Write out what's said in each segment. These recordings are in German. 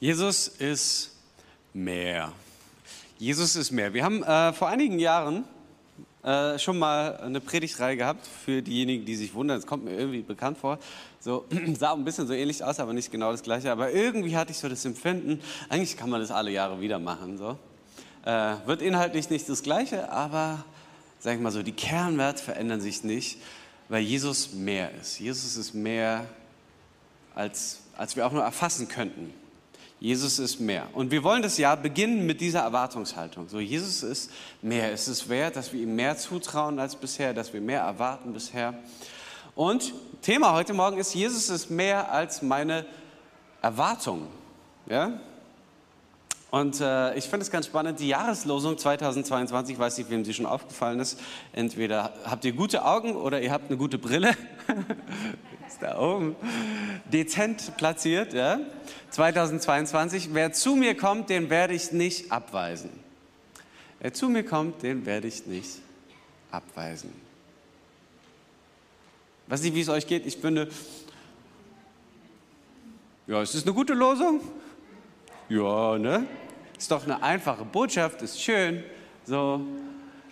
Jesus ist mehr. Jesus ist mehr. Wir haben äh, vor einigen Jahren äh, schon mal eine Predigtreihe gehabt für diejenigen, die sich wundern. Es kommt mir irgendwie bekannt vor. So sah ein bisschen so ähnlich aus, aber nicht genau das Gleiche. Aber irgendwie hatte ich so das Empfinden. Eigentlich kann man das alle Jahre wieder machen. So äh, wird inhaltlich nicht das Gleiche, aber sag ich mal so, die Kernwerte verändern sich nicht, weil Jesus mehr ist. Jesus ist mehr als als wir auch nur erfassen könnten. Jesus ist mehr. Und wir wollen das Jahr beginnen mit dieser Erwartungshaltung. So, Jesus ist mehr. Es ist wert, dass wir ihm mehr zutrauen als bisher, dass wir mehr erwarten bisher. Und Thema heute Morgen ist, Jesus ist mehr als meine Erwartungen. Ja? Und äh, ich finde es ganz spannend, die Jahreslosung 2022, ich weiß nicht, wem sie schon aufgefallen ist, entweder habt ihr gute Augen oder ihr habt eine gute Brille. ist da oben. Dezent platziert, ja. 2022, wer zu mir kommt, den werde ich nicht abweisen. Wer zu mir kommt, den werde ich nicht abweisen. Weiß nicht, wie es euch geht. Ich finde, ja, ist das eine gute Losung? Ja, ne? Ist doch eine einfache Botschaft, ist schön. So,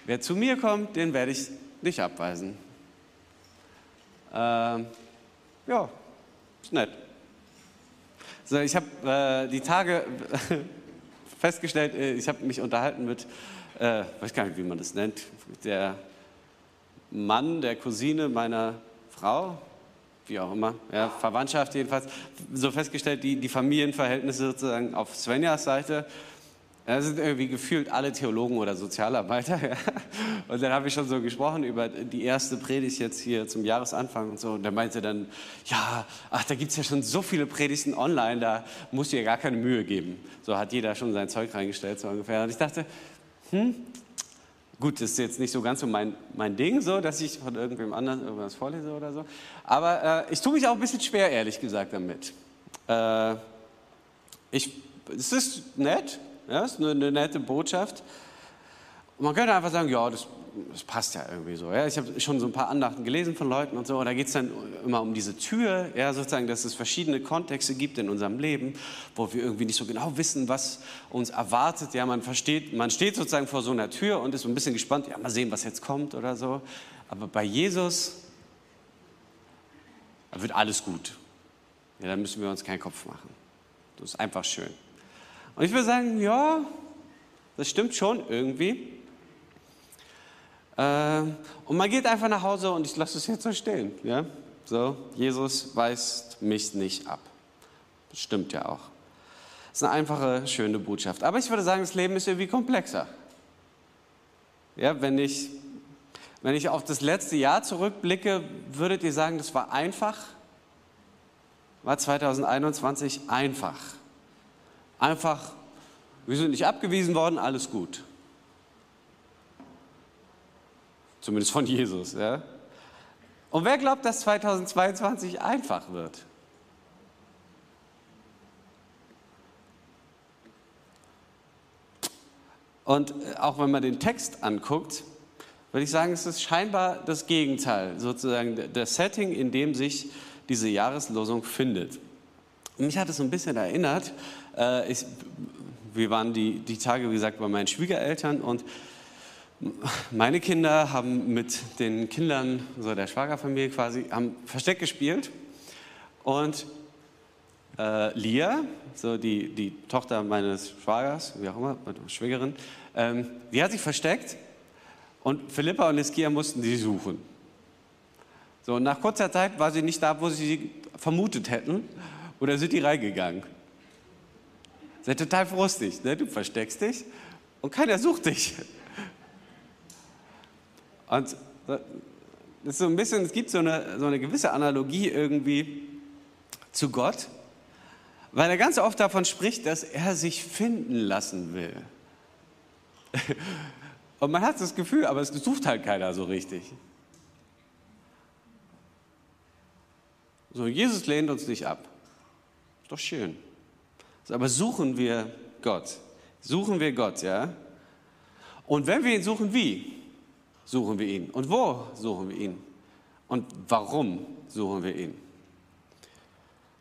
wer zu mir kommt, den werde ich nicht abweisen. Ähm, ja, ist nett. So, ich habe äh, die Tage festgestellt, äh, ich habe mich unterhalten mit, äh, weiß gar nicht, wie man das nennt, der Mann der Cousine meiner Frau, wie auch immer, ja, Verwandtschaft jedenfalls, so festgestellt, die, die Familienverhältnisse sozusagen auf Svenjas Seite das sind irgendwie gefühlt alle Theologen oder Sozialarbeiter. Ja. Und dann habe ich schon so gesprochen über die erste Predigt jetzt hier zum Jahresanfang und so. Und der meinte dann, ja, ach, da gibt es ja schon so viele Predigten online, da musst du dir gar keine Mühe geben. So hat jeder schon sein Zeug reingestellt, so ungefähr. Und ich dachte, hm, gut, das ist jetzt nicht so ganz so mein, mein Ding, so, dass ich von irgendwem anderen irgendwas vorlese oder so. Aber äh, ich tue mich auch ein bisschen schwer, ehrlich gesagt, damit. Äh, ich, es ist nett, ja, ist eine, eine nette Botschaft. Man könnte einfach sagen, ja, das, das passt ja irgendwie so. Ja. Ich habe schon so ein paar Andachten gelesen von Leuten und so. Und da geht es dann immer um diese Tür, ja, sozusagen, dass es verschiedene Kontexte gibt in unserem Leben, wo wir irgendwie nicht so genau wissen, was uns erwartet. Ja, man versteht, man steht sozusagen vor so einer Tür und ist so ein bisschen gespannt. Ja, mal sehen, was jetzt kommt oder so. Aber bei Jesus da wird alles gut. Ja, da müssen wir uns keinen Kopf machen. Das ist einfach schön. Und ich würde sagen, ja, das stimmt schon irgendwie. Äh, und man geht einfach nach Hause und ich lasse es jetzt so stehen. Ja? So, Jesus weist mich nicht ab. Das stimmt ja auch. Das ist eine einfache, schöne Botschaft. Aber ich würde sagen, das Leben ist irgendwie komplexer. Ja, wenn, ich, wenn ich auf das letzte Jahr zurückblicke, würdet ihr sagen, das war einfach? War 2021 einfach? Einfach, wir sind nicht abgewiesen worden, alles gut. Zumindest von Jesus. Ja? Und wer glaubt, dass 2022 einfach wird? Und äh, auch wenn man den Text anguckt, würde ich sagen, es ist scheinbar das Gegenteil, sozusagen das Setting, in dem sich diese Jahreslosung findet. Und mich hat es so ein bisschen erinnert, äh, ich, wir waren die, die Tage, wie gesagt, bei meinen Schwiegereltern und meine Kinder haben mit den Kindern so der Schwagerfamilie quasi haben Versteck gespielt und äh, Lia, so die, die Tochter meines Schwagers, wie auch immer, meine Schwägerin, ähm, die hat sich versteckt und Philippa und Eskia mussten sie suchen. So, nach kurzer Zeit war sie nicht da, wo sie sie vermutet hätten, oder sind die reingegangen. Seid total frustig. Ne? Du versteckst dich und keiner sucht dich. Und so ein bisschen, es gibt so eine, so eine gewisse Analogie irgendwie zu Gott, weil er ganz oft davon spricht, dass er sich finden lassen will. Und man hat das Gefühl, aber es sucht halt keiner so richtig. So, Jesus lehnt uns nicht ab. Ist doch schön. Aber suchen wir Gott. Suchen wir Gott, ja? Und wenn wir ihn suchen, wie suchen wir ihn? Und wo suchen wir ihn? Und warum suchen wir ihn?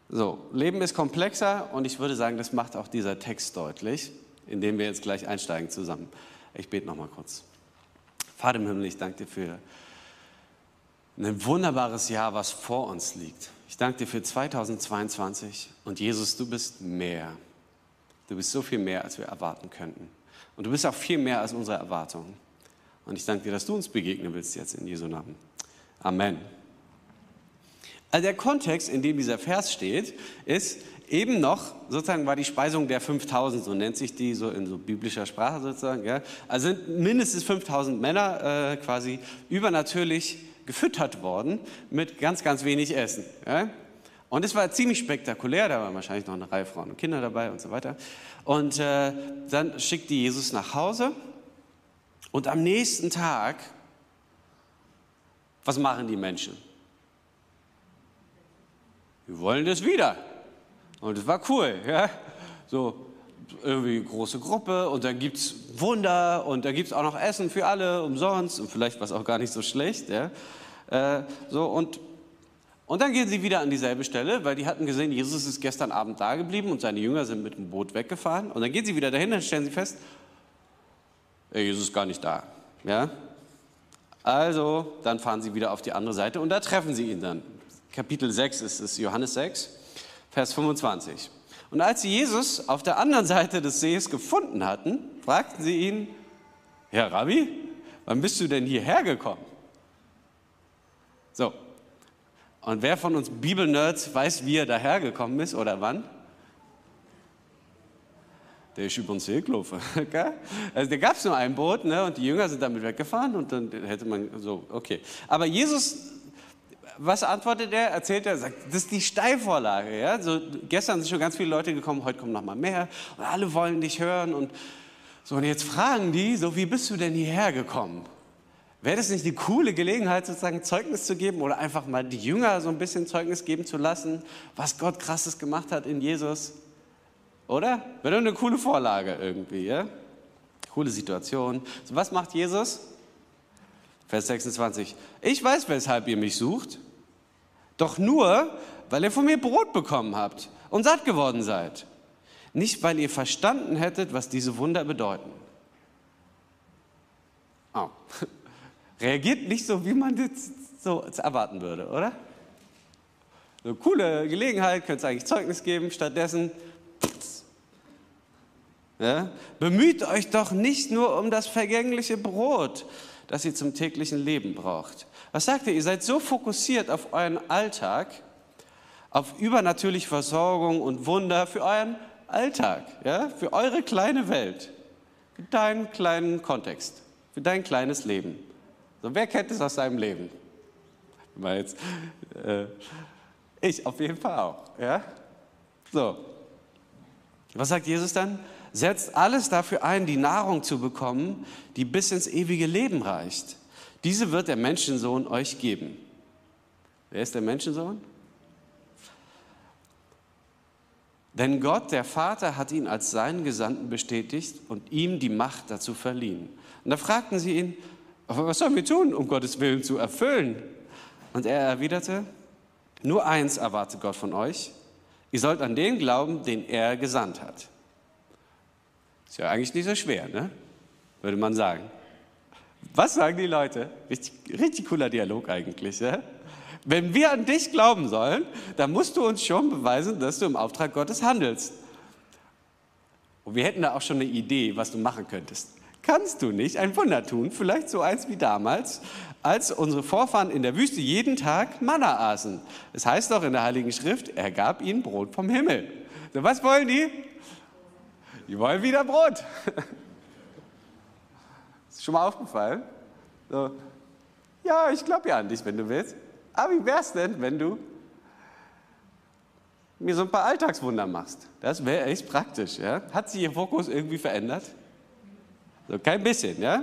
So, Leben ist komplexer und ich würde sagen, das macht auch dieser Text deutlich, in den wir jetzt gleich einsteigen zusammen. Ich bete noch mal kurz. Vater im Himmel, ich danke dir für ein wunderbares Jahr, was vor uns liegt. Ich danke dir für 2022 und Jesus, du bist mehr. Du bist so viel mehr, als wir erwarten könnten. Und du bist auch viel mehr als unsere Erwartungen. Und ich danke dir, dass du uns begegnen willst jetzt in Jesu Namen. Amen. Also der Kontext, in dem dieser Vers steht, ist eben noch, sozusagen war die Speisung der 5000, so nennt sich die so in so biblischer Sprache sozusagen. Ja. Also sind mindestens 5000 Männer äh, quasi übernatürlich gefüttert worden mit ganz, ganz wenig Essen. Ja. Und es war ziemlich spektakulär, da waren wahrscheinlich noch eine Reihe Frauen und Kinder dabei und so weiter. Und äh, dann schickt die Jesus nach Hause und am nächsten Tag, was machen die Menschen? wir wollen das wieder. Und es war cool, ja. So irgendwie große Gruppe und dann gibt es Wunder und da gibt es auch noch Essen für alle umsonst und vielleicht war es auch gar nicht so schlecht, ja. Äh, so und und dann gehen sie wieder an dieselbe Stelle, weil die hatten gesehen, Jesus ist gestern Abend da geblieben und seine Jünger sind mit dem Boot weggefahren. Und dann gehen sie wieder dahin, dann stellen sie fest, Jesus ist gar nicht da. Ja? Also, dann fahren sie wieder auf die andere Seite und da treffen sie ihn dann. Kapitel 6 ist es, Johannes 6, Vers 25. Und als sie Jesus auf der anderen Seite des Sees gefunden hatten, fragten sie ihn, Herr Rabbi, wann bist du denn hierher gekommen? So, und wer von uns Bibelnerds weiß, wie er dahergekommen ist oder wann? Der ist über den See gelaufen. Okay? Also da gab es nur ein Boot ne? und die Jünger sind damit weggefahren und dann hätte man so, okay. Aber Jesus was antwortet er? Erzählt er, sagt, das ist die Steilvorlage. Ja? So, gestern sind schon ganz viele Leute gekommen, heute kommen noch mal mehr und alle wollen dich hören. Und, so, und jetzt fragen die, so, wie bist du denn hierher gekommen? Wäre das nicht eine coole Gelegenheit, sozusagen Zeugnis zu geben oder einfach mal die Jünger so ein bisschen Zeugnis geben zu lassen, was Gott krasses gemacht hat in Jesus? Oder? Wäre doch eine coole Vorlage irgendwie, ja? Coole Situation. So, was macht Jesus? Vers 26. Ich weiß, weshalb ihr mich sucht. Doch nur, weil ihr von mir Brot bekommen habt und satt geworden seid. Nicht, weil ihr verstanden hättet, was diese Wunder bedeuten. Oh. Reagiert nicht so, wie man das so erwarten würde, oder? So coole Gelegenheit, könnt ihr eigentlich Zeugnis geben, stattdessen. Ja? Bemüht euch doch nicht nur um das vergängliche Brot, das ihr zum täglichen Leben braucht, was sagt ihr? Ihr seid so fokussiert auf euren Alltag, auf übernatürliche Versorgung und Wunder für euren Alltag, ja? für eure kleine Welt, für deinen kleinen Kontext, für dein kleines Leben. So, wer kennt es aus seinem Leben? Jetzt, äh, ich auf jeden Fall auch. Ja? So. Was sagt Jesus dann? Setzt alles dafür ein, die Nahrung zu bekommen, die bis ins ewige Leben reicht. Diese wird der Menschensohn euch geben. Wer ist der Menschensohn? Denn Gott, der Vater, hat ihn als seinen Gesandten bestätigt und ihm die Macht dazu verliehen. Und da fragten sie ihn, was sollen wir tun, um Gottes Willen zu erfüllen? Und er erwiderte, nur eins erwartet Gott von euch, ihr sollt an den glauben, den er gesandt hat. Ist ja eigentlich nicht so schwer, ne? würde man sagen. Was sagen die Leute? Richtig, richtig cooler Dialog eigentlich. Ja? Wenn wir an dich glauben sollen, dann musst du uns schon beweisen, dass du im Auftrag Gottes handelst. Und wir hätten da auch schon eine Idee, was du machen könntest. Kannst du nicht ein Wunder tun, vielleicht so eins wie damals, als unsere Vorfahren in der Wüste jeden Tag Manna aßen? Es heißt doch in der Heiligen Schrift, er gab ihnen Brot vom Himmel. So, was wollen die? Die wollen wieder Brot. Ist schon mal aufgefallen? So, ja, ich glaube ja an dich, wenn du willst. Aber wie wär's denn, wenn du mir so ein paar Alltagswunder machst? Das wäre echt praktisch. Ja? Hat sich ihr Fokus irgendwie verändert? So, kein bisschen, ja?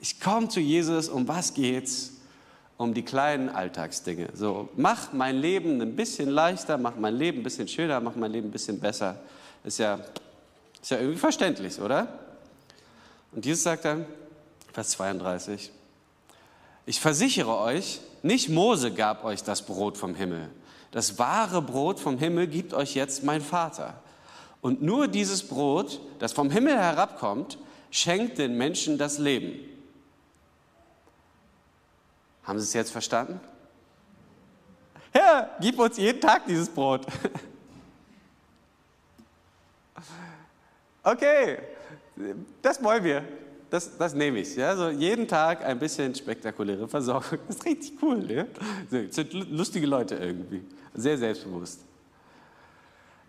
Ich komme zu Jesus, um was geht's? Um die kleinen Alltagsdinge. So, mach mein Leben ein bisschen leichter, mach mein Leben ein bisschen schöner, mach mein Leben ein bisschen besser. Ist ja, ist ja irgendwie verständlich, oder? Und Jesus sagt dann, Vers 32. Ich versichere euch, nicht Mose gab euch das Brot vom Himmel. Das wahre Brot vom Himmel gibt euch jetzt mein Vater. Und nur dieses Brot, das vom Himmel herabkommt, schenkt den Menschen das Leben. Haben Sie es jetzt verstanden? Herr, gib uns jeden Tag dieses Brot. Okay, das wollen wir. Das, das nehme ich. Ja? So jeden Tag ein bisschen spektakuläre Versorgung. Das ist richtig cool. Ja? Das sind lustige Leute irgendwie. Sehr selbstbewusst.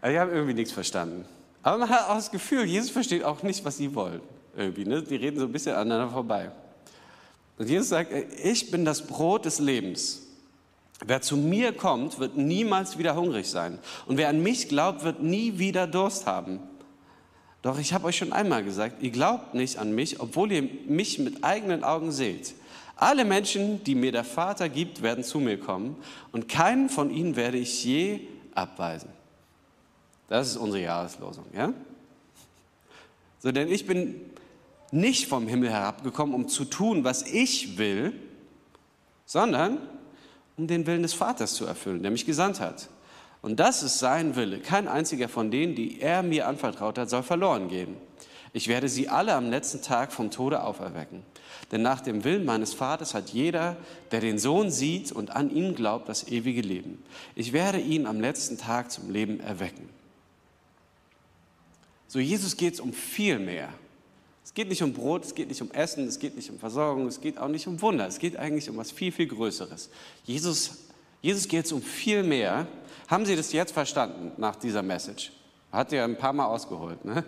Aber die haben irgendwie nichts verstanden. Aber man hat auch das Gefühl, Jesus versteht auch nicht, was sie wollen. Irgendwie, ne? Die reden so ein bisschen aneinander vorbei. Und Jesus sagt, ich bin das Brot des Lebens. Wer zu mir kommt, wird niemals wieder hungrig sein. Und wer an mich glaubt, wird nie wieder Durst haben. Doch ich habe euch schon einmal gesagt, ihr glaubt nicht an mich, obwohl ihr mich mit eigenen Augen seht. Alle Menschen, die mir der Vater gibt, werden zu mir kommen und keinen von ihnen werde ich je abweisen. Das ist unsere Jahreslosung, ja? So, denn ich bin nicht vom Himmel herabgekommen, um zu tun, was ich will, sondern um den Willen des Vaters zu erfüllen, der mich gesandt hat. Und das ist sein Wille. Kein einziger von denen, die er mir anvertraut hat, soll verloren gehen. Ich werde sie alle am letzten Tag vom Tode auferwecken. Denn nach dem Willen meines Vaters hat jeder, der den Sohn sieht und an ihn glaubt, das ewige Leben. Ich werde ihn am letzten Tag zum Leben erwecken. So, Jesus geht es um viel mehr. Es geht nicht um Brot, es geht nicht um Essen, es geht nicht um Versorgung, es geht auch nicht um Wunder. Es geht eigentlich um was viel, viel Größeres. Jesus, Jesus geht es um viel mehr. Haben Sie das jetzt verstanden nach dieser Message? Hat ja ein paar Mal ausgeholt. Ne?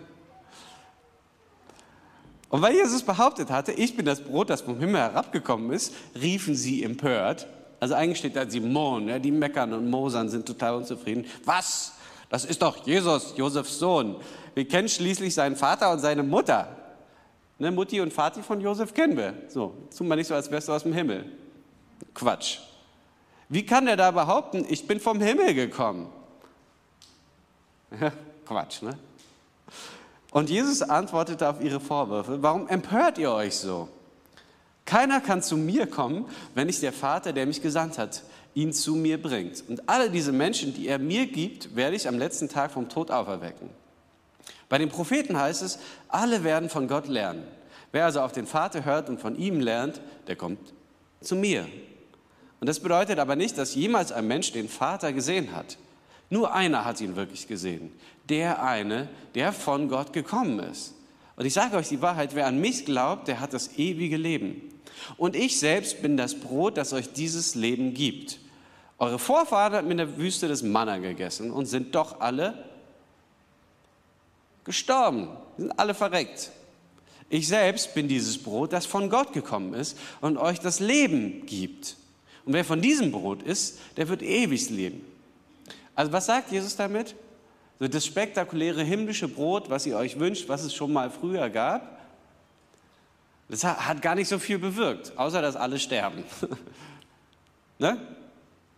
Und weil Jesus behauptet hatte, ich bin das Brot, das vom Himmel herabgekommen ist, riefen sie empört. Also eigentlich steht da, sie mohnen, ja, die meckern und mosern, sind total unzufrieden. Was? Das ist doch Jesus, Josefs Sohn. Wir kennen schließlich seinen Vater und seine Mutter. Ne, Mutti und Vati von Josef kennen wir. So, tun wir nicht so, als wärst du aus dem Himmel. Quatsch. Wie kann er da behaupten, ich bin vom Himmel gekommen? Quatsch, ne? Und Jesus antwortete auf ihre Vorwürfe, warum empört ihr euch so? Keiner kann zu mir kommen, wenn nicht der Vater, der mich gesandt hat, ihn zu mir bringt. Und alle diese Menschen, die er mir gibt, werde ich am letzten Tag vom Tod auferwecken. Bei den Propheten heißt es, alle werden von Gott lernen. Wer also auf den Vater hört und von ihm lernt, der kommt zu mir. Und das bedeutet aber nicht, dass jemals ein Mensch den Vater gesehen hat. Nur einer hat ihn wirklich gesehen. Der eine, der von Gott gekommen ist. Und ich sage euch die Wahrheit, wer an mich glaubt, der hat das ewige Leben. Und ich selbst bin das Brot, das euch dieses Leben gibt. Eure Vorfahren haben in der Wüste des Manna gegessen und sind doch alle gestorben, sind alle verreckt. Ich selbst bin dieses Brot, das von Gott gekommen ist und euch das Leben gibt. Und wer von diesem Brot isst, der wird ewig leben. Also was sagt Jesus damit? So das spektakuläre himmlische Brot, was ihr euch wünscht, was es schon mal früher gab, das hat gar nicht so viel bewirkt, außer dass alle sterben. ne?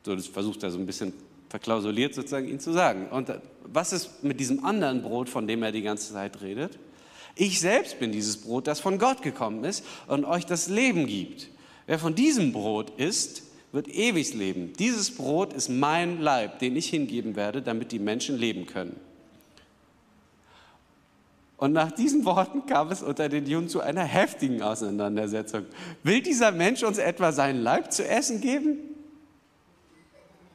So, das versucht er so ein bisschen verklausuliert sozusagen ihn zu sagen. Und was ist mit diesem anderen Brot, von dem er die ganze Zeit redet? Ich selbst bin dieses Brot, das von Gott gekommen ist und euch das Leben gibt. Wer von diesem Brot isst, wird ewig leben. Dieses Brot ist mein Leib, den ich hingeben werde, damit die Menschen leben können. Und nach diesen Worten kam es unter den Juden zu einer heftigen Auseinandersetzung. Will dieser Mensch uns etwa seinen Leib zu essen geben?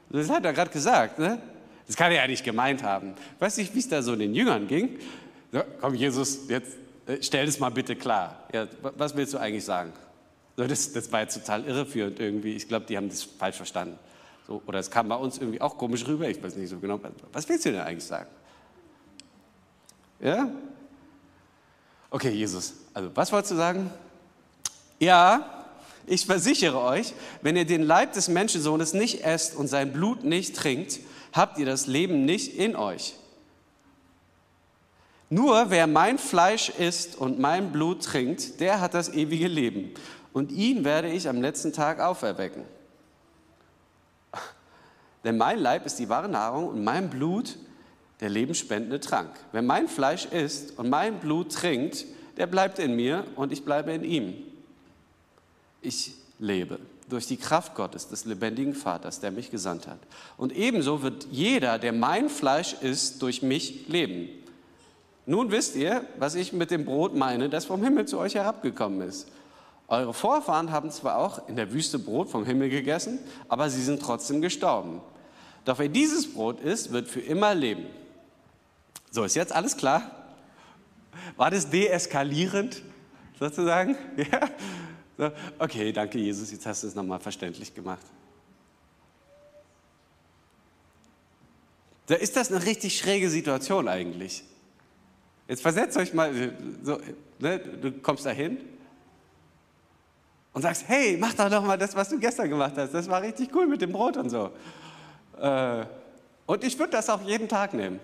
Das hat er gerade gesagt, ne? Das kann er ja nicht gemeint haben. Weiß nicht, wie es da so den Jüngern ging. So, komm, Jesus, jetzt äh, stell das mal bitte klar. Ja, was willst du eigentlich sagen? Das, das war jetzt total irreführend irgendwie. Ich glaube, die haben das falsch verstanden. So, oder es kam bei uns irgendwie auch komisch rüber. Ich weiß nicht so genau. Was willst du denn eigentlich sagen? Ja? Okay, Jesus. Also, was wolltest du sagen? Ja, ich versichere euch, wenn ihr den Leib des Menschensohnes nicht esst und sein Blut nicht trinkt, habt ihr das Leben nicht in euch. Nur wer mein Fleisch isst und mein Blut trinkt, der hat das ewige Leben. Und ihn werde ich am letzten Tag auferwecken. Denn mein Leib ist die wahre Nahrung und mein Blut der lebensspendende Trank. Wer mein Fleisch isst und mein Blut trinkt, der bleibt in mir und ich bleibe in ihm ich lebe. durch die Kraft Gottes, des lebendigen Vaters, der mich gesandt hat. Und ebenso wird jeder, der mein Fleisch isst, durch mich leben. Nun wisst ihr, was ich mit dem Brot meine, das vom Himmel zu euch herabgekommen ist. Eure Vorfahren haben zwar auch in der Wüste Brot vom Himmel gegessen, aber sie sind trotzdem gestorben. Doch wer dieses Brot isst, wird für immer leben. So, ist jetzt alles klar? War das deeskalierend, sozusagen? Ja? So, okay, danke Jesus, jetzt hast du es nochmal verständlich gemacht. Da ist das eine richtig schräge Situation eigentlich. Jetzt versetzt euch mal, so, ne, du kommst da hin und sagst, hey, mach doch noch mal das, was du gestern gemacht hast. Das war richtig cool mit dem Brot und so. Äh, und ich würde das auch jeden Tag nehmen.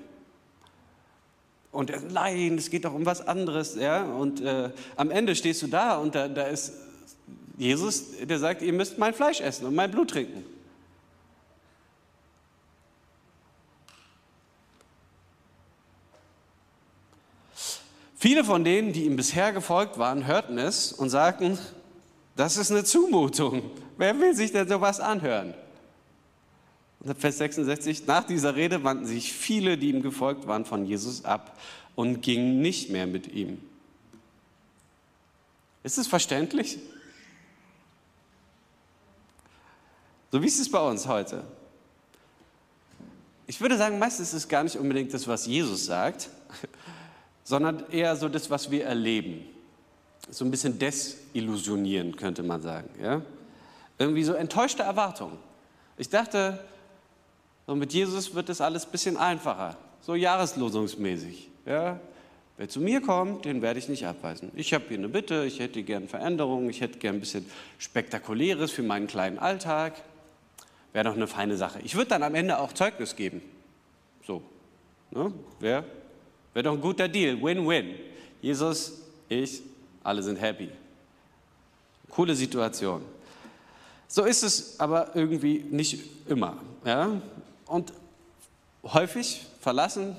Und er, nein, es geht doch um was anderes. Ja? Und äh, am Ende stehst du da und da, da ist Jesus, der sagt, ihr müsst mein Fleisch essen und mein Blut trinken. Viele von denen, die ihm bisher gefolgt waren, hörten es und sagten, das ist eine Zumutung. Wer will sich denn sowas anhören? Und Vers 66, nach dieser Rede wandten sich viele, die ihm gefolgt waren, von Jesus ab und gingen nicht mehr mit ihm. Ist es verständlich? So wie ist es bei uns heute? Ich würde sagen, meistens ist es gar nicht unbedingt das, was Jesus sagt, sondern eher so das, was wir erleben. So ein bisschen desillusionieren, könnte man sagen. Ja? Irgendwie so enttäuschte Erwartungen. Ich dachte, so mit Jesus wird das alles ein bisschen einfacher, so jahreslosungsmäßig. Ja? Wer zu mir kommt, den werde ich nicht abweisen. Ich habe hier eine Bitte, ich hätte gern Veränderungen, ich hätte gern ein bisschen Spektakuläres für meinen kleinen Alltag. Wäre doch eine feine Sache. Ich würde dann am Ende auch Zeugnis geben. So. Ne? Wäre wär doch ein guter Deal. Win-win. Jesus, ich, alle sind happy. Coole Situation. So ist es aber irgendwie nicht immer. Ja? Und häufig verlassen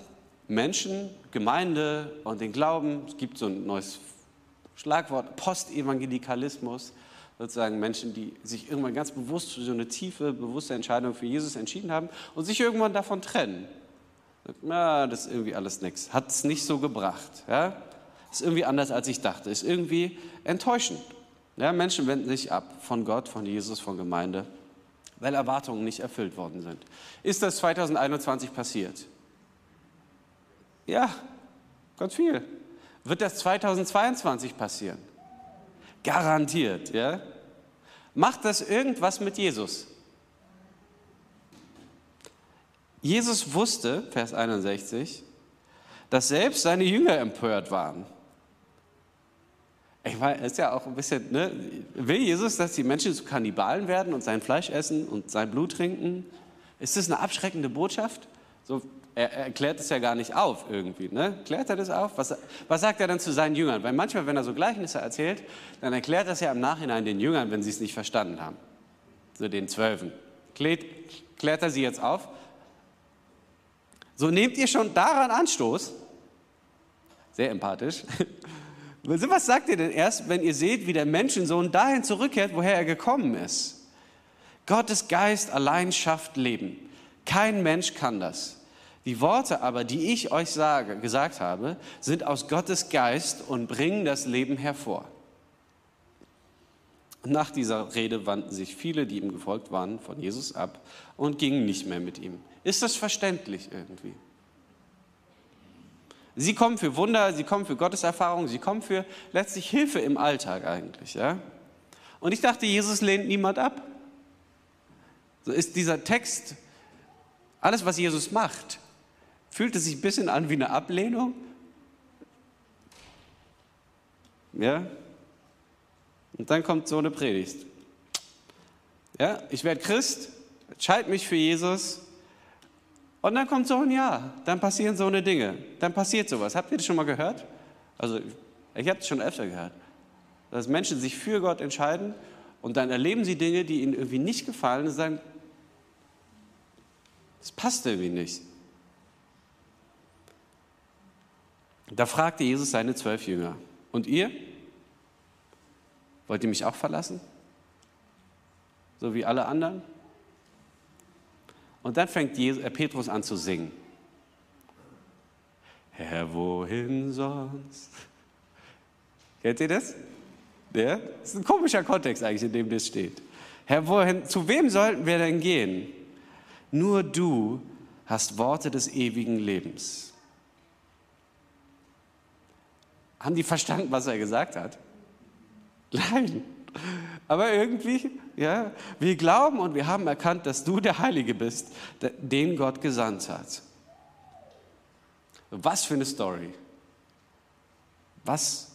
Menschen Gemeinde und den Glauben. Es gibt so ein neues Schlagwort, Postevangelikalismus sozusagen Menschen, die sich irgendwann ganz bewusst für so eine tiefe, bewusste Entscheidung für Jesus entschieden haben und sich irgendwann davon trennen. Na, das ist irgendwie alles nichts. Hat es nicht so gebracht. Ja? Ist irgendwie anders, als ich dachte. Ist irgendwie enttäuschend. Ja, Menschen wenden sich ab von Gott, von Jesus, von Gemeinde, weil Erwartungen nicht erfüllt worden sind. Ist das 2021 passiert? Ja, ganz viel. Wird das 2022 passieren? Garantiert, ja? Macht das irgendwas mit Jesus? Jesus wusste, Vers 61, dass selbst seine Jünger empört waren. Ich meine, ist ja auch ein bisschen, ne? will Jesus, dass die Menschen zu Kannibalen werden und sein Fleisch essen und sein Blut trinken? Ist das eine abschreckende Botschaft? So er, er klärt es ja gar nicht auf irgendwie. Ne? Klärt er das auf? Was, was sagt er dann zu seinen Jüngern? Weil manchmal, wenn er so Gleichnisse erzählt, dann erklärt er es ja im Nachhinein den Jüngern, wenn sie es nicht verstanden haben. So den Zwölfen. Klärt, klärt er sie jetzt auf? So nehmt ihr schon daran Anstoß? Sehr empathisch. Was sagt ihr denn erst, wenn ihr seht, wie der Menschensohn dahin zurückkehrt, woher er gekommen ist? Gottes Geist allein schafft Leben. Kein Mensch kann das. Die Worte aber, die ich euch sage, gesagt habe, sind aus Gottes Geist und bringen das Leben hervor. Nach dieser Rede wandten sich viele, die ihm gefolgt waren, von Jesus ab und gingen nicht mehr mit ihm. Ist das verständlich irgendwie? Sie kommen für Wunder, sie kommen für Gotteserfahrung, sie kommen für letztlich Hilfe im Alltag eigentlich. Ja? Und ich dachte, Jesus lehnt niemand ab. So ist dieser Text, alles, was Jesus macht, Fühlt es sich ein bisschen an wie eine Ablehnung? Ja? Und dann kommt so eine Predigt. Ja, ich werde Christ, entscheide mich für Jesus. Und dann kommt so ein Ja, dann passieren so eine Dinge. Dann passiert sowas. Habt ihr das schon mal gehört? Also, ich habe es schon öfter gehört. Dass Menschen sich für Gott entscheiden und dann erleben sie Dinge, die ihnen irgendwie nicht gefallen und sagen, das passt irgendwie nicht. Da fragte Jesus seine zwölf Jünger, und ihr? Wollt ihr mich auch verlassen? so wie alle anderen. Und dann fängt äh, Petrus an zu singen. Herr, wohin sonst? Kennt ihr das? Ja? Das ist ein komischer Kontext eigentlich, in dem das steht. Herr, wohin, zu wem sollten wir denn gehen? Nur du hast Worte des ewigen Lebens. Haben die verstanden, was er gesagt hat? Nein. Aber irgendwie, ja, wir glauben und wir haben erkannt, dass du der Heilige bist, den Gott gesandt hat. Was für eine Story. Was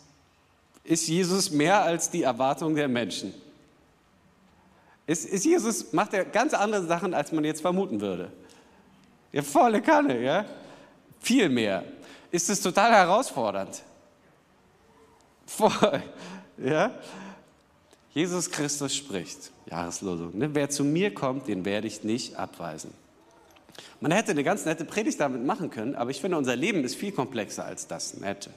ist Jesus mehr als die Erwartung der Menschen? Ist, ist Jesus, macht er ganz andere Sachen, als man jetzt vermuten würde. Ja, volle Kanne, ja. Viel mehr. Ist es total herausfordernd. Voll, ja. Jesus Christus spricht, Jahreslosung, ne? wer zu mir kommt, den werde ich nicht abweisen. Man hätte eine ganz nette Predigt damit machen können, aber ich finde, unser Leben ist viel komplexer als das Nette.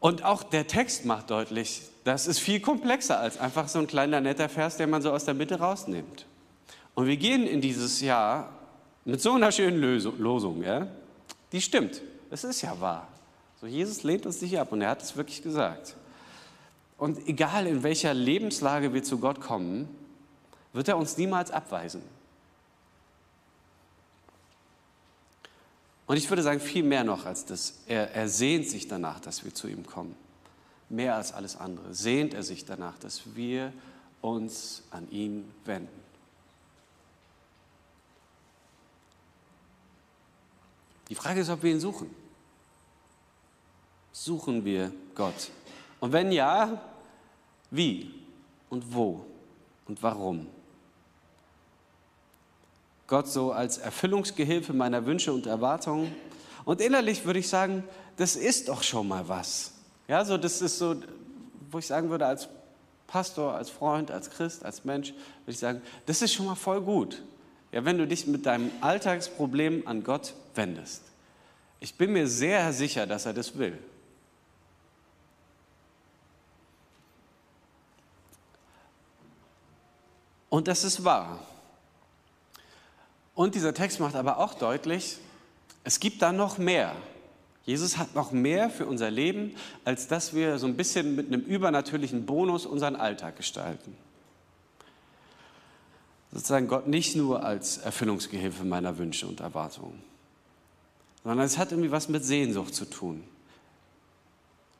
Und auch der Text macht deutlich, das ist viel komplexer als einfach so ein kleiner netter Vers, den man so aus der Mitte rausnimmt. Und wir gehen in dieses Jahr mit so einer schönen Losung, ja? die stimmt. Es ist ja wahr. Jesus lehnt uns nicht ab und er hat es wirklich gesagt. Und egal in welcher Lebenslage wir zu Gott kommen, wird er uns niemals abweisen. Und ich würde sagen, viel mehr noch als das. Er, er sehnt sich danach, dass wir zu ihm kommen. Mehr als alles andere sehnt er sich danach, dass wir uns an ihn wenden. Die Frage ist, ob wir ihn suchen. Suchen wir Gott? Und wenn ja, wie und wo und warum? Gott so als Erfüllungsgehilfe meiner Wünsche und Erwartungen. Und innerlich würde ich sagen, das ist doch schon mal was. Ja, so das ist so, wo ich sagen würde, als Pastor, als Freund, als Christ, als Mensch, würde ich sagen, das ist schon mal voll gut. Ja, wenn du dich mit deinem Alltagsproblem an Gott wendest. Ich bin mir sehr sicher, dass er das will. Und das ist wahr. Und dieser Text macht aber auch deutlich, es gibt da noch mehr. Jesus hat noch mehr für unser Leben, als dass wir so ein bisschen mit einem übernatürlichen Bonus unseren Alltag gestalten. Sozusagen Gott nicht nur als Erfüllungsgehilfe meiner Wünsche und Erwartungen, sondern es hat irgendwie was mit Sehnsucht zu tun.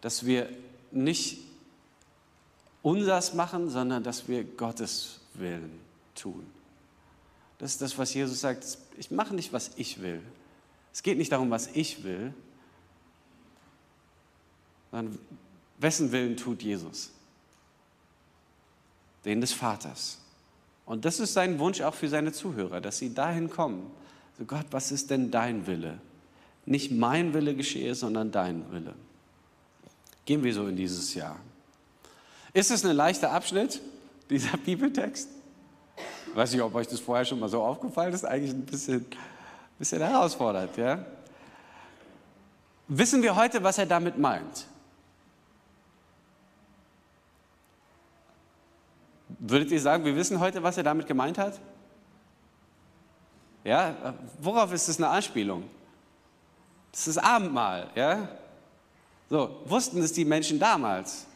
Dass wir nicht unsers machen, sondern dass wir Gottes Willen tun. Das ist das, was Jesus sagt. Ich mache nicht, was ich will. Es geht nicht darum, was ich will, sondern wessen Willen tut Jesus? Den des Vaters. Und das ist sein Wunsch auch für seine Zuhörer, dass sie dahin kommen. So Gott, was ist denn dein Wille? Nicht mein Wille geschehe, sondern dein Wille. Gehen wir so in dieses Jahr. Ist es ein leichter Abschnitt, dieser Bibeltext? Weiß nicht, ob euch das vorher schon mal so aufgefallen ist, eigentlich ein bisschen, bisschen herausfordernd. Ja? Wissen wir heute, was er damit meint? Würdet ihr sagen, wir wissen heute, was er damit gemeint hat? Ja, worauf ist das eine Anspielung? Das ist das Abendmahl, ja? So, wussten es die Menschen damals?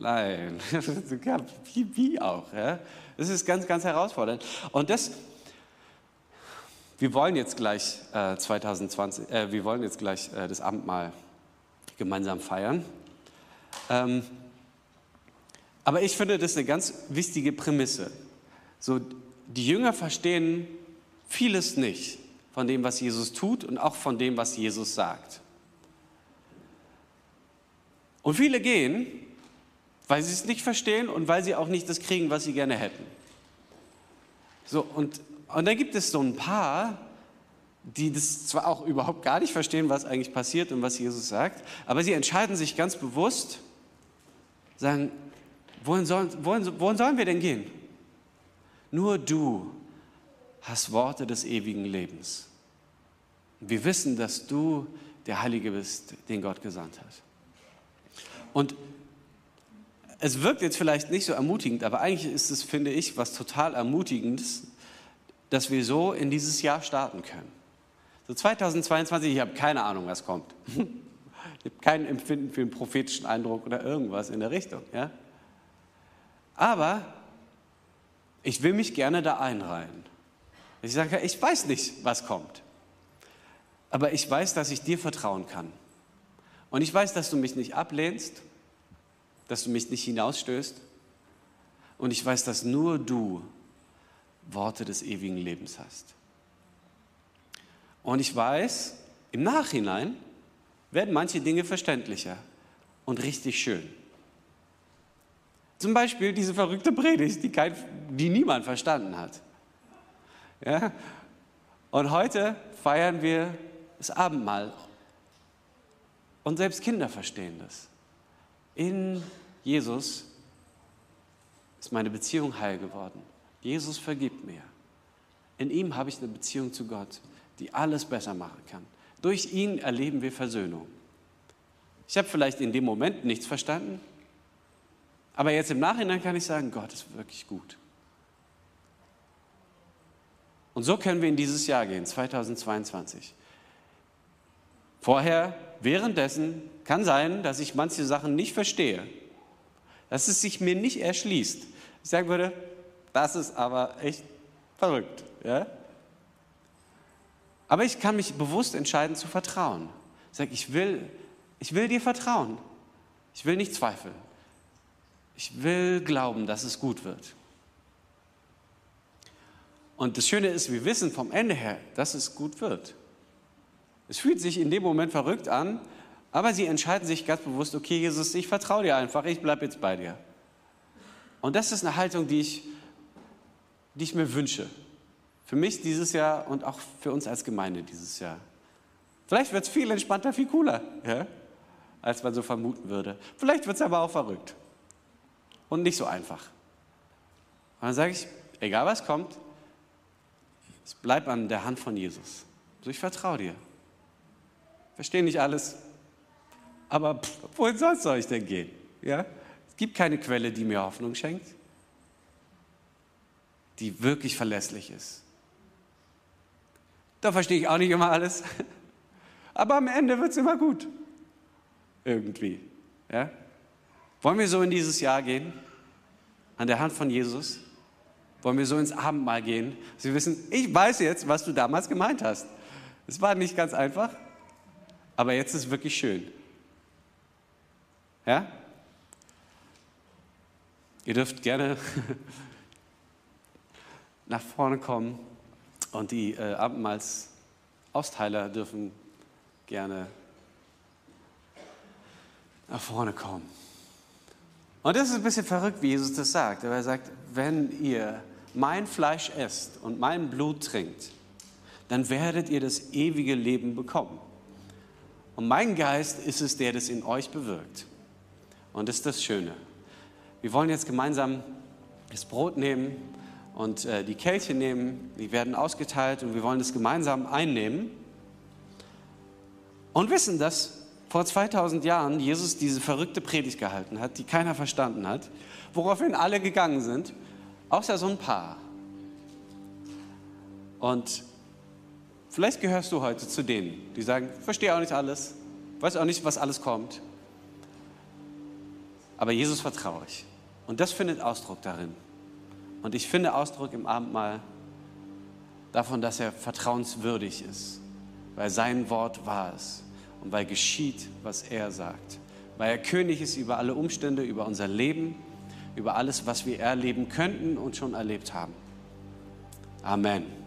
Nein, wie, wie auch. Ja? Das ist ganz, ganz herausfordernd. Und das, wir wollen jetzt gleich äh, 2020, äh, wir wollen jetzt gleich äh, das Abendmahl gemeinsam feiern. Ähm, aber ich finde das eine ganz wichtige Prämisse. So, die Jünger verstehen vieles nicht von dem, was Jesus tut und auch von dem, was Jesus sagt. Und viele gehen weil sie es nicht verstehen und weil sie auch nicht das kriegen, was sie gerne hätten. So, und, und dann gibt es so ein paar, die das zwar auch überhaupt gar nicht verstehen, was eigentlich passiert und was Jesus sagt, aber sie entscheiden sich ganz bewusst, sagen, wohin sollen, wohin, wohin sollen wir denn gehen? Nur du hast Worte des ewigen Lebens. Wir wissen, dass du der Heilige bist, den Gott gesandt hat. Und es wirkt jetzt vielleicht nicht so ermutigend, aber eigentlich ist es, finde ich, was total Ermutigendes, dass wir so in dieses Jahr starten können. So 2022, ich habe keine Ahnung, was kommt. Ich habe kein Empfinden für einen prophetischen Eindruck oder irgendwas in der Richtung. Ja? Aber ich will mich gerne da einreihen. Ich sage, ich weiß nicht, was kommt. Aber ich weiß, dass ich dir vertrauen kann. Und ich weiß, dass du mich nicht ablehnst, dass du mich nicht hinausstößt. Und ich weiß, dass nur du Worte des ewigen Lebens hast. Und ich weiß, im Nachhinein werden manche Dinge verständlicher und richtig schön. Zum Beispiel diese verrückte Predigt, die, kein, die niemand verstanden hat. Ja? Und heute feiern wir das Abendmahl. Und selbst Kinder verstehen das. In Jesus ist meine Beziehung heil geworden. Jesus vergibt mir. In ihm habe ich eine Beziehung zu Gott, die alles besser machen kann. Durch ihn erleben wir Versöhnung. Ich habe vielleicht in dem Moment nichts verstanden, aber jetzt im Nachhinein kann ich sagen, Gott ist wirklich gut. Und so können wir in dieses Jahr gehen, 2022. Vorher, währenddessen kann sein, dass ich manche Sachen nicht verstehe, dass es sich mir nicht erschließt. Ich sagen würde, das ist aber echt verrückt. Ja? Aber ich kann mich bewusst entscheiden zu vertrauen. Ich sage, ich will, ich will dir vertrauen. Ich will nicht zweifeln. Ich will glauben, dass es gut wird. Und das Schöne ist, wir wissen vom Ende her, dass es gut wird. Es fühlt sich in dem Moment verrückt an, aber sie entscheiden sich ganz bewusst, okay, Jesus, ich vertraue dir einfach, ich bleibe jetzt bei dir. Und das ist eine Haltung, die ich, die ich mir wünsche. Für mich dieses Jahr und auch für uns als Gemeinde dieses Jahr. Vielleicht wird es viel entspannter, viel cooler, ja? als man so vermuten würde. Vielleicht wird es aber auch verrückt und nicht so einfach. Und dann sage ich, egal was kommt, ich bleibe an der Hand von Jesus. Also ich vertraue dir. Verstehe nicht alles, aber pff, wohin sonst soll ich denn gehen? Ja? Es gibt keine Quelle, die mir Hoffnung schenkt, die wirklich verlässlich ist. Da verstehe ich auch nicht immer alles. Aber am Ende wird es immer gut. Irgendwie. Ja? Wollen wir so in dieses Jahr gehen? An der Hand von Jesus? Wollen wir so ins Abendmahl gehen? Sie wissen, ich weiß jetzt, was du damals gemeint hast. Es war nicht ganz einfach, aber jetzt ist es wirklich schön. Ja? Ihr dürft gerne nach vorne kommen. Und die äh, Abendmahlsausteiler dürfen gerne nach vorne kommen. Und das ist ein bisschen verrückt, wie Jesus das sagt. Aber er sagt, wenn ihr mein Fleisch esst und mein Blut trinkt, dann werdet ihr das ewige Leben bekommen. Und mein Geist ist es, der das in euch bewirkt. Und das ist das Schöne. Wir wollen jetzt gemeinsam das Brot nehmen und äh, die Kelche nehmen, die werden ausgeteilt und wir wollen es gemeinsam einnehmen und wissen, dass vor 2000 Jahren Jesus diese verrückte Predigt gehalten hat, die keiner verstanden hat, woraufhin alle gegangen sind, außer so ein paar. Und vielleicht gehörst du heute zu denen, die sagen, verstehe auch nicht alles, weiß auch nicht, was alles kommt, aber Jesus vertraue ich. Und das findet Ausdruck darin. Und ich finde Ausdruck im Abendmahl davon, dass er vertrauenswürdig ist, weil sein Wort wahr ist und weil geschieht, was er sagt. Weil er König ist über alle Umstände, über unser Leben, über alles, was wir erleben könnten und schon erlebt haben. Amen.